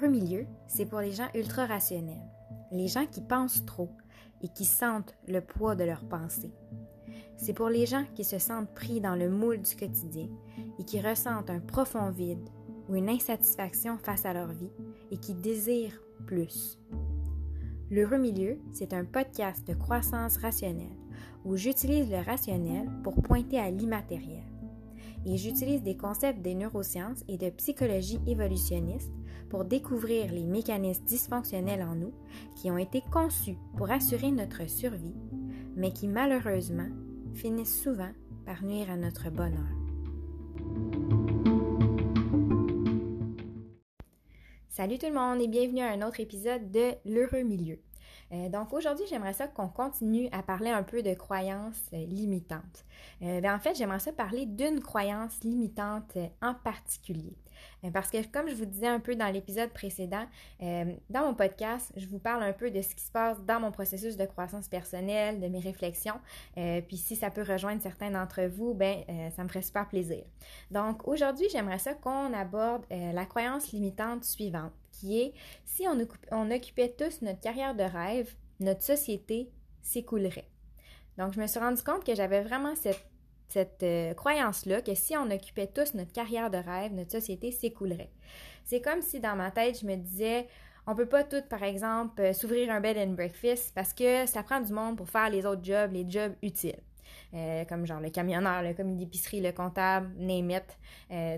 L'heureux milieu, c'est pour les gens ultra rationnels, les gens qui pensent trop et qui sentent le poids de leurs pensées. C'est pour les gens qui se sentent pris dans le moule du quotidien et qui ressentent un profond vide ou une insatisfaction face à leur vie et qui désirent plus. L'heureux milieu, c'est un podcast de croissance rationnelle où j'utilise le rationnel pour pointer à l'immatériel. Et j'utilise des concepts des neurosciences et de psychologie évolutionniste pour découvrir les mécanismes dysfonctionnels en nous qui ont été conçus pour assurer notre survie, mais qui malheureusement finissent souvent par nuire à notre bonheur. Salut tout le monde et bienvenue à un autre épisode de L'heureux milieu. Euh, donc aujourd'hui, j'aimerais ça qu'on continue à parler un peu de croyances euh, limitantes. Euh, ben, en fait, j'aimerais ça parler d'une croyance limitante en particulier. Parce que comme je vous disais un peu dans l'épisode précédent, dans mon podcast, je vous parle un peu de ce qui se passe dans mon processus de croissance personnelle, de mes réflexions. puis si ça peut rejoindre certains d'entre vous, ben ça me ferait super plaisir. Donc aujourd'hui, j'aimerais ça qu'on aborde la croyance limitante suivante qui est si on, occupait tous notre carrière de rêve, notre société s'écoulerait. Donc, je me suis rendu compte que j'avais vraiment cette, euh, croyance-là que si on occupait tous notre carrière de rêve, notre société s'écoulerait. C'est comme si dans ma tête, je me disais, on peut pas tout, par exemple, euh, s'ouvrir un bed and breakfast parce que ça prend du monde pour faire les autres jobs, les jobs utiles. Euh, comme genre le camionneur, le commis d'épicerie, le comptable, name it.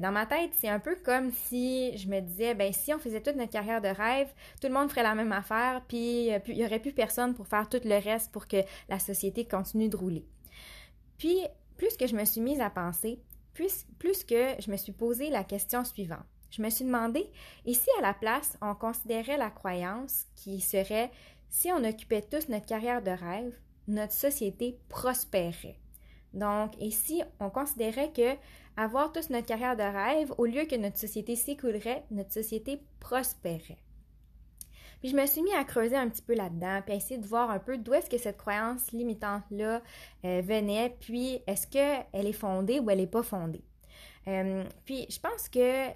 Dans ma tête, c'est un peu comme si je me disais, ben si on faisait toute notre carrière de rêve, tout le monde ferait la même affaire, puis il n'y aurait plus personne pour faire tout le reste pour que la société continue de rouler. Puis, plus que je me suis mise à penser, plus, que je me suis posé la question suivante. Je me suis demandé, et si à la place, on considérait la croyance qui serait, si on occupait tous notre carrière de rêve, notre société prospérerait. Donc, et si on considérait que avoir tous notre carrière de rêve, au lieu que notre société s'écoulerait, notre société prospérerait. Puis je me suis mis à creuser un petit peu là-dedans, puis à essayer de voir un peu d'où est-ce que cette croyance limitante-là euh, venait, puis est-ce qu'elle est fondée ou elle n'est pas fondée. Euh, puis je pense que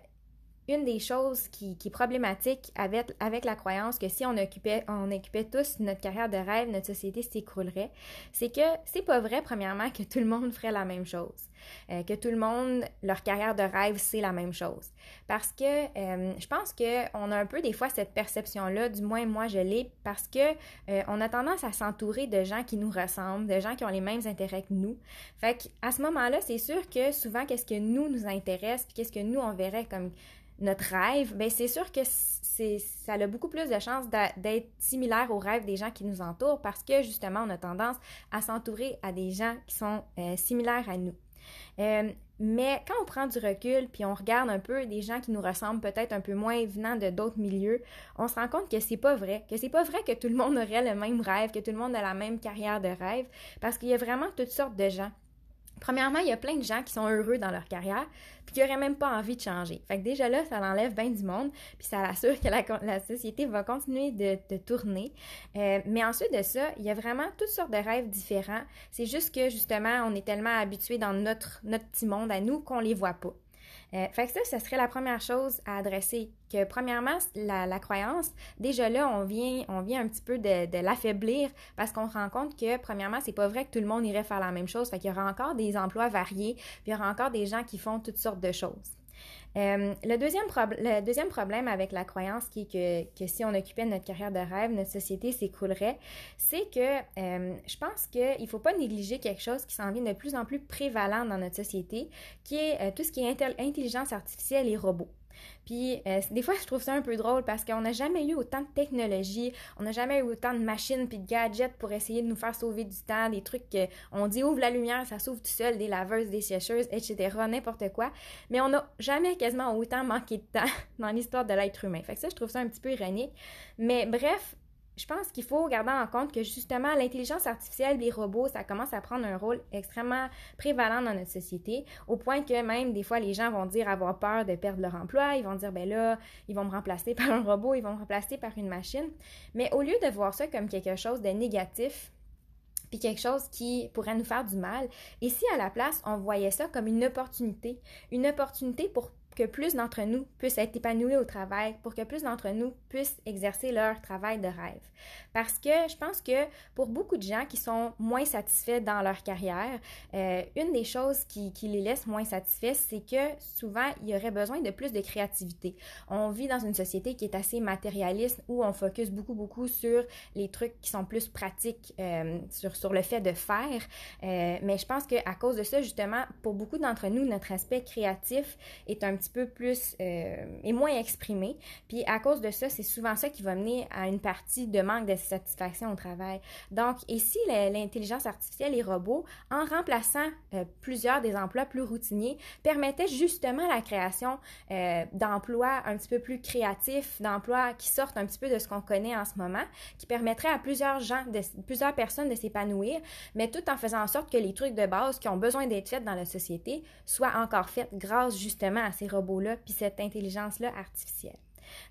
une des choses qui, est problématique avec, avec, la croyance que si on occupait, on occupait tous notre carrière de rêve, notre société s'écroulerait, c'est que c'est pas vrai, premièrement, que tout le monde ferait la même chose. Euh, que tout le monde, leur carrière de rêve, c'est la même chose. Parce que euh, je pense qu'on a un peu des fois cette perception-là, du moins moi je l'ai, parce que euh, on a tendance à s'entourer de gens qui nous ressemblent, de gens qui ont les mêmes intérêts que nous. Fait qu'à ce moment-là, c'est sûr que souvent, qu'est-ce que nous nous intéresse, puis qu'est-ce que nous on verrait comme notre rêve, ben c'est sûr que ça a beaucoup plus de chances d'être similaire au rêve des gens qui nous entourent parce que justement, on a tendance à s'entourer à des gens qui sont euh, similaires à nous. Euh, mais quand on prend du recul puis on regarde un peu des gens qui nous ressemblent peut-être un peu moins venant de d'autres milieux, on se rend compte que c'est pas vrai, que c'est pas vrai que tout le monde aurait le même rêve, que tout le monde a la même carrière de rêve, parce qu'il y a vraiment toutes sortes de gens. Premièrement, il y a plein de gens qui sont heureux dans leur carrière, puis qui n'auraient même pas envie de changer. Fait que déjà là, ça l'enlève bien du monde, puis ça assure que la, société va continuer de, tourner. Euh, mais ensuite de ça, il y a vraiment toutes sortes de rêves différents. C'est juste que justement, on est tellement habitué dans notre, notre petit monde à nous qu'on les voit pas. Euh, fait que ça, ce serait la première chose à adresser. Que premièrement, la, croyance, déjà là, on vient, on vient un petit peu de, l'affaiblir parce qu'on se rend compte que premièrement, c'est pas vrai que tout le monde irait faire la même chose. Fait qu'il y aura encore des emplois variés, puis il y aura encore des gens qui font toutes sortes de choses. Euh, le, deuxième problème avec la croyance qui est que, si on occupait notre carrière de rêve, notre société s'écroulerait, c'est que euh, je pense qu'il ne faut pas négliger quelque chose qui s'en vient de plus en plus prévalent dans notre société, qui est euh, tout ce qui est intelligence artificielle et robots. Puis euh, des fois, je trouve ça un peu drôle parce qu'on n'a jamais eu autant de technologie, on n'a jamais eu autant de machines puis de gadgets pour essayer de nous faire sauver du temps, des trucs qu'on dit ouvre la lumière, ça s'ouvre tout seul, des laveuses, des sécheuses, etc., n'importe quoi. Mais on n'a jamais quasiment autant manqué de temps dans l'histoire de l'être humain. Fait que ça, je trouve ça un petit peu ironique. Mais bref, je pense qu'il faut garder en compte que justement l'intelligence artificielle, les robots, ça commence à prendre un rôle extrêmement prévalent dans notre société, au point que même des fois les gens vont dire avoir peur de perdre leur emploi, ils vont dire ben là, ils vont me remplacer par un robot, ils vont me remplacer par une machine. Mais au lieu de voir ça comme quelque chose de négatif, puis quelque chose qui pourrait nous faire du mal, et si à la place on voyait ça comme une opportunité, une opportunité pour que plus d'entre nous puissent être épanouis au travail, pour que plus d'entre nous puissent exercer leur travail de rêve. Parce que je pense que pour beaucoup de gens qui sont moins satisfaits dans leur carrière, euh, une des choses qui, les laisse moins satisfaits, c'est que souvent, il y aurait besoin de plus de créativité. On vit dans une société qui est assez matérialiste où on focus beaucoup, beaucoup sur les trucs qui sont plus pratiques, euh, sur, sur le fait de faire. Euh, mais je pense qu'à cause de ça, justement, pour beaucoup d'entre nous, notre aspect créatif est un petit peu plus euh, et moins exprimé. Puis à cause de ça, c'est souvent ça qui va mener à une partie de manque de satisfaction au travail. Donc, ici, l'intelligence artificielle et robots, en remplaçant euh, plusieurs des emplois plus routiniers, permettaient justement la création euh, d'emplois un petit peu plus créatifs, d'emplois qui sortent un petit peu de ce qu'on connaît en ce moment, qui permettraient à plusieurs gens, de, plusieurs personnes de s'épanouir, mais tout en faisant en sorte que les trucs de base qui ont besoin d'être faits dans la société soient encore faits grâce justement à ces robots-là puis cette intelligence-là artificielle.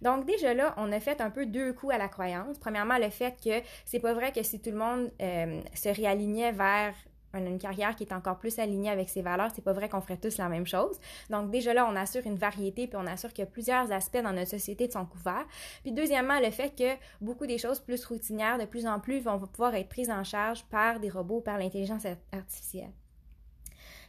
Donc déjà là, on a fait un peu deux coups à la croyance. Premièrement, le fait que c'est pas vrai que si tout le monde euh, se réalignait vers une carrière qui est encore plus alignée avec ses valeurs, c'est pas vrai qu'on ferait tous la même chose. Donc déjà là, on assure une variété puis on assure que plusieurs aspects dans notre société sont couverts. Puis deuxièmement, le fait que beaucoup des choses plus routinières de plus en plus vont pouvoir être prises en charge par des robots, par l'intelligence artificielle.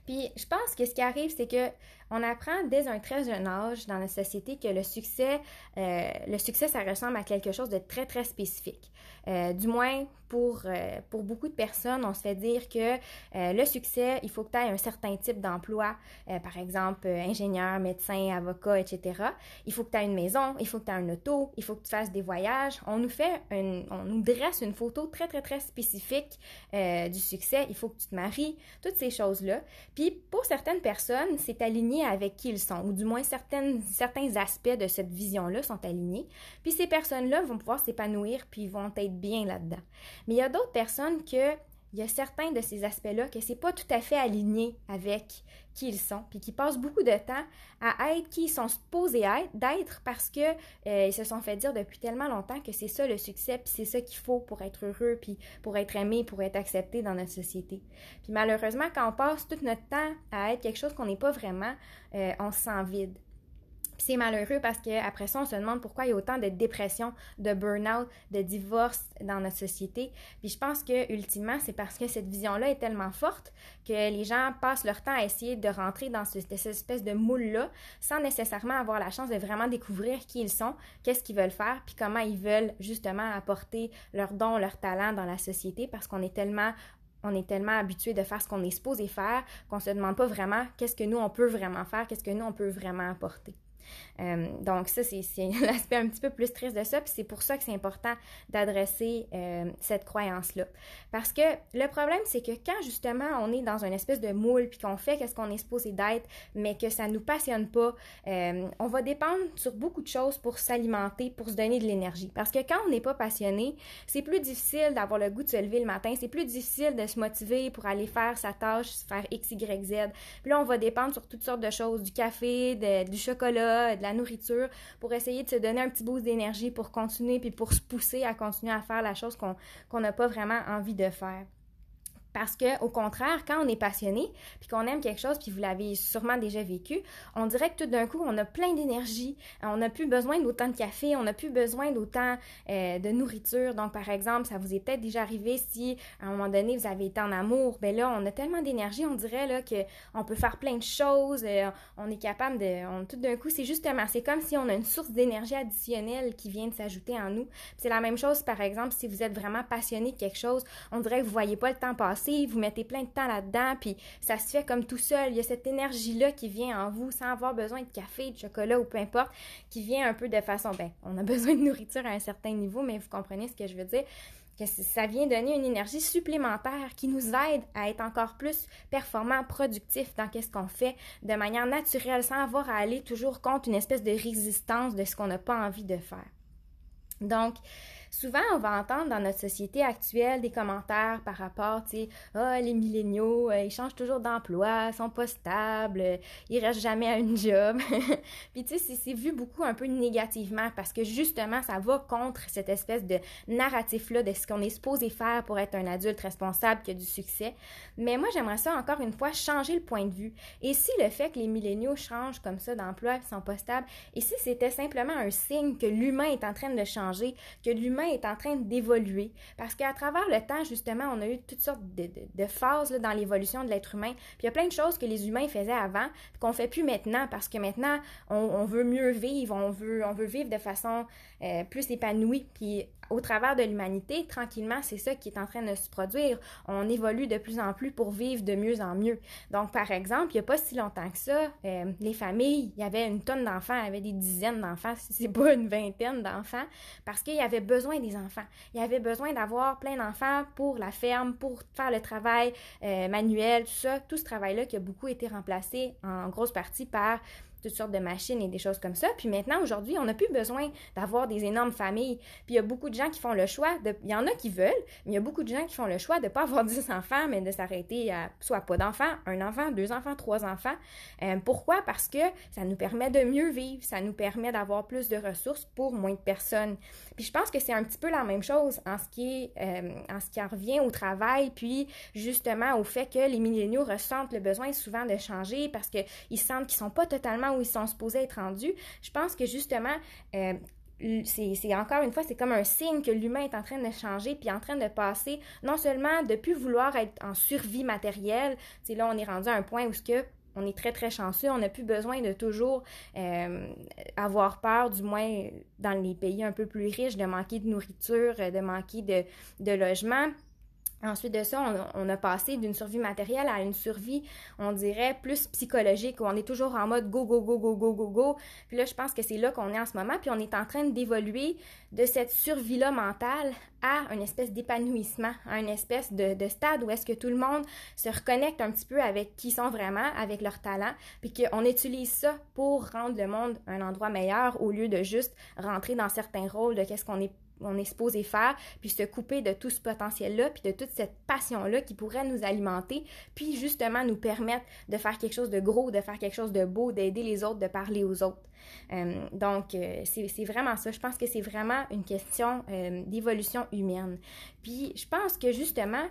Puis je pense que ce qui arrive, c'est que on apprend dès un très jeune âge dans la société que le succès, euh, le succès, ça ressemble à quelque chose de très, très spécifique. Euh, du moins, pour, euh, pour beaucoup de personnes, on se fait dire que le succès, il faut que tu aies un certain type d'emploi, par exemple ingénieur, médecin, avocat, etc. Il faut que tu aies une maison, il faut que tu aies un auto, il faut que tu fasses des voyages. On nous fait, on nous dresse une photo très, très, très spécifique du succès. Il faut que tu te maries, toutes ces choses-là. Puis pour certaines personnes, c'est aligné avec qui ils sont, ou du moins certaines, certains aspects de cette vision-là sont alignés. Puis ces personnes-là vont pouvoir s'épanouir, puis vont être bien là-dedans. Mais il y a d'autres personnes que il y a certains de ces aspects-là que c'est pas tout à fait aligné avec qui ils sont, puis qui passent beaucoup de temps à être qui ils sont supposés être, d'être parce que euh, ils se sont fait dire depuis tellement longtemps que c'est ça le succès, puis c'est ça qu'il faut pour être heureux, puis pour être aimé, pour être accepté dans notre société. Puis malheureusement, quand on passe tout notre temps à être quelque chose qu'on n'est pas vraiment, euh, on se sent vide c'est malheureux parce qu'après ça, on se demande pourquoi il y a autant de dépression, de burn-out, de divorce dans notre société. Puis je pense que ultimement, c'est parce que cette vision-là est tellement forte que les gens passent leur temps à essayer de rentrer dans cette espèce de moule-là sans nécessairement avoir la chance de vraiment découvrir qui ils sont, qu'est-ce qu'ils veulent faire, puis comment ils veulent justement apporter leurs dons, leurs talents dans la société parce qu'on est tellement on habitué de faire ce qu'on est supposé faire qu'on se demande pas vraiment qu'est-ce que nous on peut vraiment faire, qu'est-ce que nous on peut vraiment apporter. Euh, donc ça, c'est l'aspect un petit peu plus triste de ça, puis c'est pour ça que c'est important d'adresser euh, cette croyance-là. Parce que le problème, c'est que quand justement on est dans une espèce de moule, puis qu'on fait qu'est-ce qu'on est supposé d'être, mais que ça nous passionne pas, euh, on va dépendre sur beaucoup de choses pour s'alimenter, pour se donner de l'énergie. Parce que quand on n'est pas passionné, c'est plus difficile d'avoir le goût de se lever le matin, c'est plus difficile de se motiver pour aller faire sa tâche, faire X, Y, Z. Puis là, on va dépendre sur toutes sortes de choses, du café, du chocolat, de la nourriture, pour essayer de se donner un petit boost d'énergie pour continuer, puis pour se pousser à continuer à faire la chose qu'on n'a pas vraiment envie de faire. Parce que, au contraire, quand on est passionné, puis qu'on aime quelque chose, puis vous l'avez sûrement déjà vécu, on dirait que tout d'un coup, on a plein d'énergie, on n'a plus besoin d'autant de café, on n'a plus besoin d'autant euh, de nourriture. Donc, par exemple, ça vous est peut-être déjà arrivé si, à un moment donné, vous avez été en amour, ben là, on a tellement d'énergie, on dirait là que on peut faire plein de choses, euh, on est capable de, tout d'un coup, c'est justement, c'est comme si on a une source d'énergie additionnelle qui vient de s'ajouter en nous. C'est la même chose, par exemple, si vous êtes vraiment passionné de quelque chose, on dirait que vous voyez pas le temps passer vous mettez plein de temps là-dedans, puis ça se fait comme tout seul. Il y a cette énergie-là qui vient en vous sans avoir besoin de café, de chocolat ou peu importe, qui vient un peu de façon, ben, on a besoin de nourriture à un certain niveau, mais vous comprenez ce que je veux dire que ça vient donner une énergie supplémentaire qui nous aide à être encore plus performants, productifs dans qu'est-ce qu'on fait de manière naturelle sans avoir à aller toujours contre une espèce de résistance de ce qu'on n'a pas envie de faire. Donc, Souvent, on va entendre dans notre société actuelle des commentaires par rapport, tu sais, ah, les milléniaux, euh, ils changent toujours d'emploi, sont pas stables, euh, ils restent jamais à une job. Puis, tu sais, c'est vu beaucoup un peu négativement parce que justement, ça va contre cette espèce de narratif-là de ce qu'on est supposé faire pour être un adulte responsable qui a du succès. Mais moi, j'aimerais ça, encore une fois, changer le point de vue. Et si le fait que les milléniaux changent comme ça d'emploi, sont pas stables, et si c'était simplement un signe que l'humain est en train de changer, que l'humain est en train d'évoluer. Parce qu'à travers le temps, justement, on a eu toutes sortes de, phases dans l'évolution de l'être humain. Puis il y a plein de choses que les humains faisaient avant qu'on fait plus maintenant parce que maintenant, on, veut mieux vivre, on veut, on veut vivre de façon euh, plus épanouie. Puis au travers de l'humanité, tranquillement, c'est ça qui est en train de se produire. On évolue de plus en plus pour vivre de mieux en mieux. Donc, par exemple, il n'y a pas si longtemps que ça, euh, les familles, il y avait une tonne d'enfants, il y avait des dizaines d'enfants, si c'est pas une vingtaine d'enfants, parce qu'il y avait besoin des enfants. Il y avait besoin d'avoir plein d'enfants pour la ferme, pour faire le travail euh, manuel, tout ça, tout ce travail-là qui a beaucoup été remplacé en grosse partie par toutes sortes de machines et des choses comme ça. Puis maintenant, aujourd'hui, on n'a plus besoin d'avoir des énormes familles. Puis il y a beaucoup de gens qui font le choix, il y en a qui veulent, mais il y a beaucoup de gens qui font le choix de ne pas avoir 10 enfants, mais de s'arrêter à soit pas d'enfants, un enfant, deux enfants, trois enfants. Euh, pourquoi? Parce que ça nous permet de mieux vivre, ça nous permet d'avoir plus de ressources pour moins de personnes. Puis je pense que c'est un petit peu la même chose en ce qui euh, en ce qui en revient au travail, puis justement au fait que les milléniaux ressentent le besoin souvent de changer parce qu'ils sentent qu'ils sont pas totalement où ils sont supposés être rendus, je pense que justement, euh, c'est encore une fois, c'est comme un signe que l'humain est en train de changer, puis en train de passer non seulement de plus vouloir être en survie matérielle, c'est là on est rendu à un point où ce que on est très très chanceux, on n'a plus besoin de toujours euh, avoir peur, du moins dans les pays un peu plus riches, de manquer de nourriture, de manquer de, de logement. Ensuite de ça, on, a passé d'une survie matérielle à une survie, on dirait, plus psychologique, où on est toujours en mode go, go, go, go, go, go, go. Puis là, je pense que c'est là qu'on est en ce moment, puis on est en train d'évoluer de cette survie-là mentale à une espèce d'épanouissement, à une espèce de, de stade où est-ce que tout le monde se reconnecte un petit peu avec qui sont vraiment, avec leur talent, puis qu'on utilise ça pour rendre le monde un endroit meilleur au lieu de juste rentrer dans certains rôles de qu'est-ce qu'on est on est supposé faire, puis se couper de tout ce potentiel-là, puis de toute cette passion-là qui pourrait nous alimenter, puis justement nous permettre de faire quelque chose de gros, de faire quelque chose de beau, d'aider les autres, de parler aux autres. Euh, donc, euh, c'est vraiment ça. Je pense que c'est vraiment une question euh, d'évolution humaine. Puis, je pense que justement,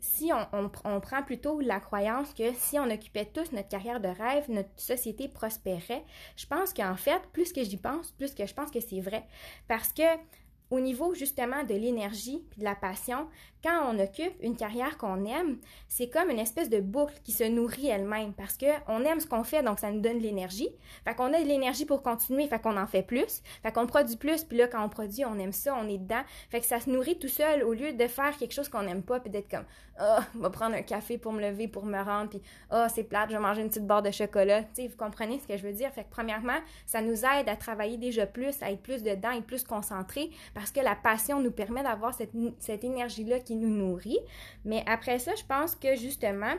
si on, on, prend plutôt la croyance que si on occupait tous notre carrière de rêve, notre société prospérerait, je pense qu'en fait, plus que j'y pense, plus que je pense que c'est vrai. Parce que au niveau justement de l'énergie et de la passion, quand on occupe une carrière qu'on aime, c'est comme une espèce de boucle qui se nourrit elle-même parce que on aime ce qu'on fait, donc ça nous donne de l'énergie. Fait qu'on a de l'énergie pour continuer, fait qu'on en fait plus. Fait qu'on produit plus, puis là, quand on produit, on aime ça, on est dedans. Fait que ça se nourrit tout seul au lieu de faire quelque chose qu'on n'aime pas, puis d'être comme « Ah, oh, va prendre un café pour me lever, pour me rendre, puis ah, oh, c'est plate, je vais manger une petite barre de chocolat. » Tu sais, vous comprenez ce que je veux dire? Fait que premièrement, ça nous aide à travailler déjà plus, à être plus dedans, être plus concentré, parce que la passion nous permet d'avoir cette, cette énergie-là qui nous nourrit. Mais après ça, je pense que justement,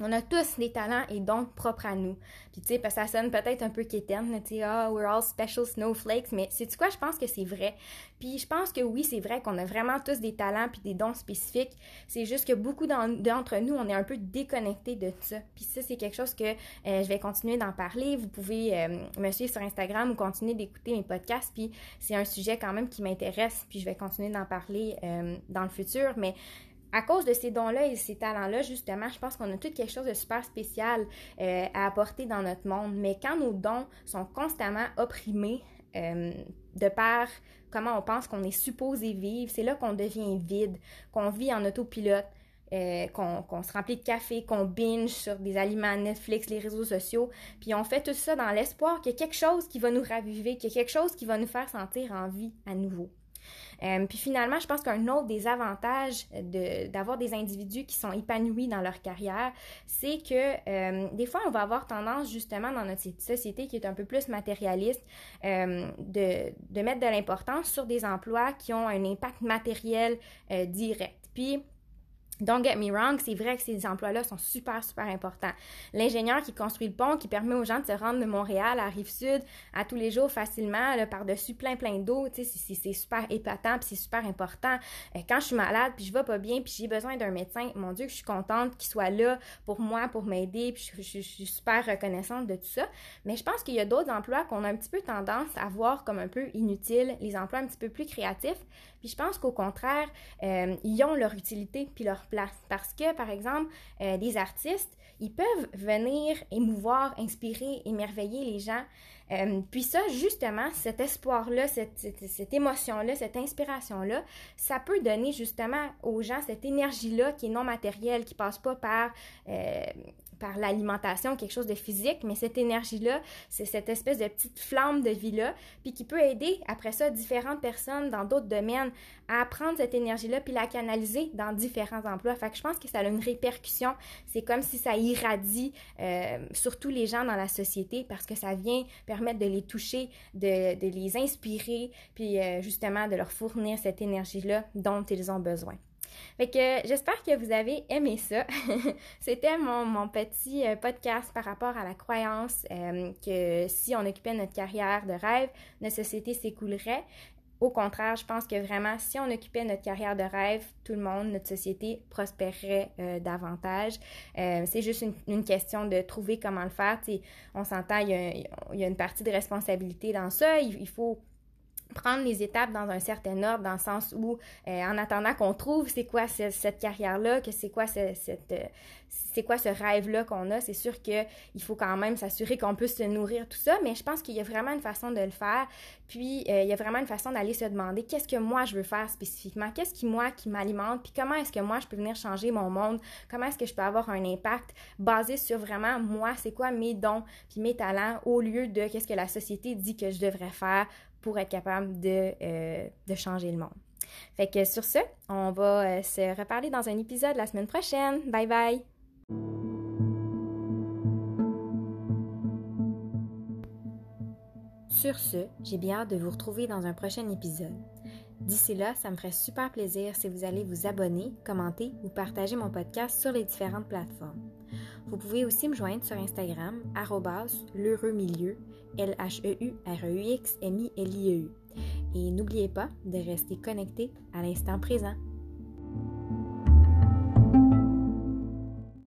on a tous des talents et dons propres à nous. Puis tu sais, ça sonne peut-être un peu quétaine, tu sais, ah, we're all special snowflakes, mais c'est quoi, je pense que c'est vrai. Puis je pense que oui, c'est vrai qu'on a vraiment tous des talents puis des dons spécifiques. C'est juste que beaucoup d'entre nous, on est un peu déconnectés de ça. Puis ça, c'est quelque chose que euh, je vais continuer d'en parler. Vous pouvez euh, me suivre sur Instagram ou continuer d'écouter mes podcasts. Puis c'est un sujet quand même qui m'intéresse. Puis je vais continuer d'en parler euh, dans le futur. Mais à cause de ces dons-là et ces talents-là, justement, je pense qu'on a tout quelque chose de super spécial euh, à apporter dans notre monde. Mais quand nos dons sont constamment opprimés euh, de par comment on pense qu'on est supposé vivre, c'est là qu'on devient vide, qu'on vit en autopilote. Euh, qu'on se remplit de café, qu'on binge sur des aliments Netflix, les réseaux sociaux, puis on fait tout ça dans l'espoir qu'il y a quelque chose qui va nous raviver, qu'il y a quelque chose qui va nous faire sentir en vie à nouveau. Euh, puis finalement, je pense qu'un autre des avantages d'avoir des individus qui sont épanouis dans leur carrière, c'est que euh, des fois, on va avoir tendance justement dans notre société qui est un peu plus matérialiste euh, de, de, mettre de l'importance sur des emplois qui ont un impact matériel direct. Puis Don't get me wrong, c'est vrai que ces emplois-là sont super, super importants. L'ingénieur qui construit le pont, qui permet aux gens de se rendre de Montréal à Rive-Sud à tous les jours facilement, par-dessus plein, plein d'eau, c'est super épatant, puis c'est super important. Euh, quand je suis malade, puis je vais pas bien, puis j'ai besoin d'un médecin, mon Dieu, que je suis contente qu'il soit là pour moi, pour m'aider, puis je, je, suis super reconnaissante de tout ça. Mais je pense qu'il y a d'autres emplois qu'on a un petit peu tendance à voir comme un peu inutiles, les emplois un petit peu plus créatifs. Puis je pense qu'au contraire, euh, ils ont leur utilité puis leur place. Parce que, par exemple, euh, des artistes, ils peuvent venir émouvoir, inspirer, émerveiller les gens. Euh, puis ça, justement, cet espoir-là, cette, cette, émotion-là, cette inspiration-là, ça peut donner justement aux gens cette énergie-là qui est non matérielle, qui passe pas par par l'alimentation, quelque chose de physique, mais cette énergie-là, c'est cette espèce de petite flamme de vie-là, puis qui peut aider après ça différentes personnes dans d'autres domaines à prendre cette énergie-là puis la canaliser dans différents emplois. Fait que je pense que ça a une répercussion. C'est comme si ça irradie euh, sur tous les gens dans la société parce que ça vient permettre de les toucher, de, de les inspirer, puis euh, justement de leur fournir cette énergie-là dont ils ont besoin. Fait que j'espère que vous avez aimé ça. C'était mon, petit euh, podcast par rapport à la croyance euh, que si on occupait notre carrière de rêve, notre société s'écoulerait. Au contraire, je pense que vraiment, si on occupait notre carrière de rêve, tout le monde, notre société prospérerait euh, davantage. c'est juste une, question de trouver comment le faire. on s'entend, il, y, a, une partie de responsabilité dans ça. il faut prendre les étapes dans un certain ordre, dans le sens où, euh, en attendant qu'on trouve c'est quoi cette, carrière-là, que c'est quoi cette, euh, c'est quoi ce rêve-là qu'on a, c'est sûr qu'il faut quand même s'assurer qu'on peut se nourrir, tout ça, mais je pense qu'il y a vraiment une façon de le faire, puis euh, il y a vraiment une façon d'aller se demander qu'est-ce que moi je veux faire spécifiquement, qu'est-ce qui moi qui m'alimente, puis comment est-ce que moi je peux venir changer mon monde, comment est-ce que je peux avoir un impact basé sur vraiment moi, c'est quoi mes dons, puis mes talents, au lieu de qu'est-ce que la société dit que je devrais faire pour être capable de, euh, de changer le monde. Fait que sur ce, on va euh, se reparler dans un épisode la semaine prochaine. Bye bye! Sur ce, j'ai bien hâte de vous retrouver dans un prochain épisode. D'ici là, ça me ferait super plaisir si vous allez vous abonner, commenter ou partager mon podcast sur les différentes plateformes. Vous pouvez aussi me joindre sur Instagram, l'heureux milieu, L-H-E-U-R-E-U-X-M-I-L-I-E-U. Et n'oubliez pas de rester connecté à l'instant présent.